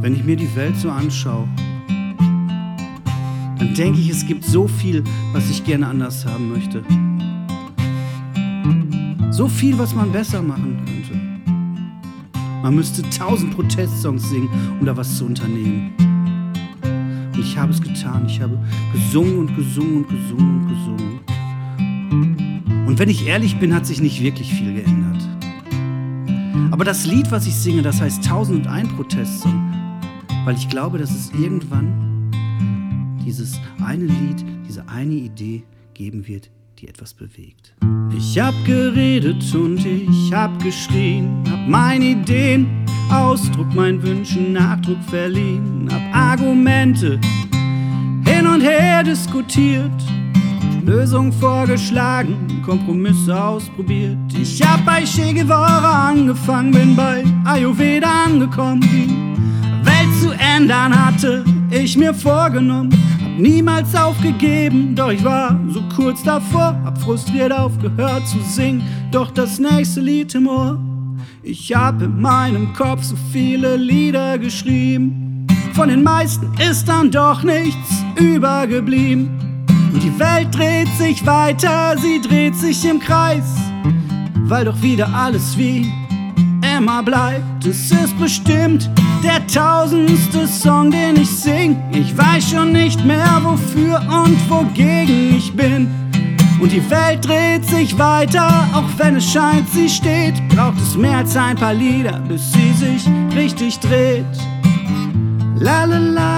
Wenn ich mir die Welt so anschaue, dann denke ich, es gibt so viel, was ich gerne anders haben möchte. So viel, was man besser machen könnte. Man müsste tausend Protestsongs singen, um da was zu unternehmen. Und ich habe es getan. Ich habe gesungen und gesungen und gesungen und gesungen. Und wenn ich ehrlich bin, hat sich nicht wirklich viel geändert. Aber das Lied, was ich singe, das heißt 1001 Protestsong, weil ich glaube, dass es irgendwann dieses eine Lied, diese eine Idee geben wird, die etwas bewegt. Ich hab geredet und ich hab geschrien, hab meine Ideen Ausdruck, mein Wünschen Nachdruck verliehen, hab Argumente hin und her diskutiert, Lösung vorgeschlagen, Kompromisse ausprobiert. Ich hab bei Che Guevara angefangen, bin bei Ayurveda angekommen, die Welt zu ändern hatte ich mir vorgenommen niemals aufgegeben, doch ich war so kurz davor, hab frustriert aufgehört zu singen, doch das nächste Lied im Ohr. Ich hab in meinem Kopf so viele Lieder geschrieben, von den meisten ist dann doch nichts übergeblieben. Und die Welt dreht sich weiter, sie dreht sich im Kreis, weil doch wieder alles wie immer bleibt. Es ist bestimmt der tausendste Song, den ich sing. Ich weiß schon nicht mehr, wofür und wogegen ich bin. Und die Welt dreht sich weiter, auch wenn es scheint, sie steht. Braucht es mehr als ein paar Lieder, bis sie sich richtig dreht. La la la la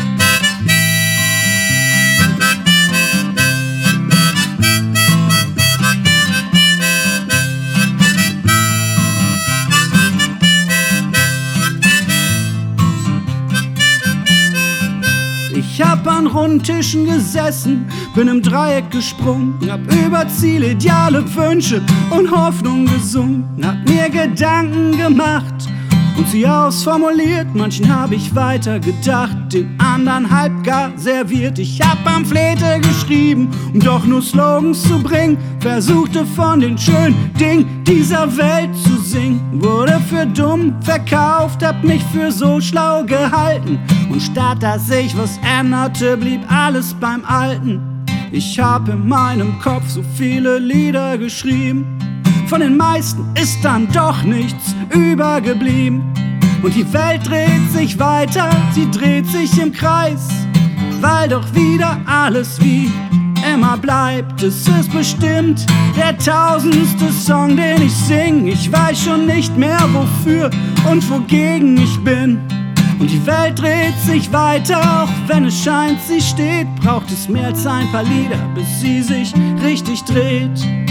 Ich hab an Rundtischen gesessen, bin im Dreieck gesprungen, hab über Ziele, Ideale, Wünsche und Hoffnung gesungen, hab mir Gedanken gemacht und sie ausformuliert. Manchen hab ich weiter gedacht, den anderen halb gar serviert. Ich hab Pamphlete geschrieben, um doch nur Slogans zu bringen. Versuchte von den schönen Dingen dieser Welt zu singen. Wurde für dumm verkauft, hab mich für so schlau gehalten. Und statt dass sich was änderte, blieb alles beim Alten. Ich hab in meinem Kopf so viele Lieder geschrieben. Von den meisten ist dann doch nichts übergeblieben. Und die Welt dreht sich weiter, sie dreht sich im Kreis, weil doch wieder alles wie immer bleibt. Es ist bestimmt der tausendste Song, den ich sing. Ich weiß schon nicht mehr wofür und wogegen ich bin. Und die Welt dreht sich weiter, auch wenn es scheint, sie steht. Braucht es mehr als ein paar Lieder, bis sie sich richtig dreht.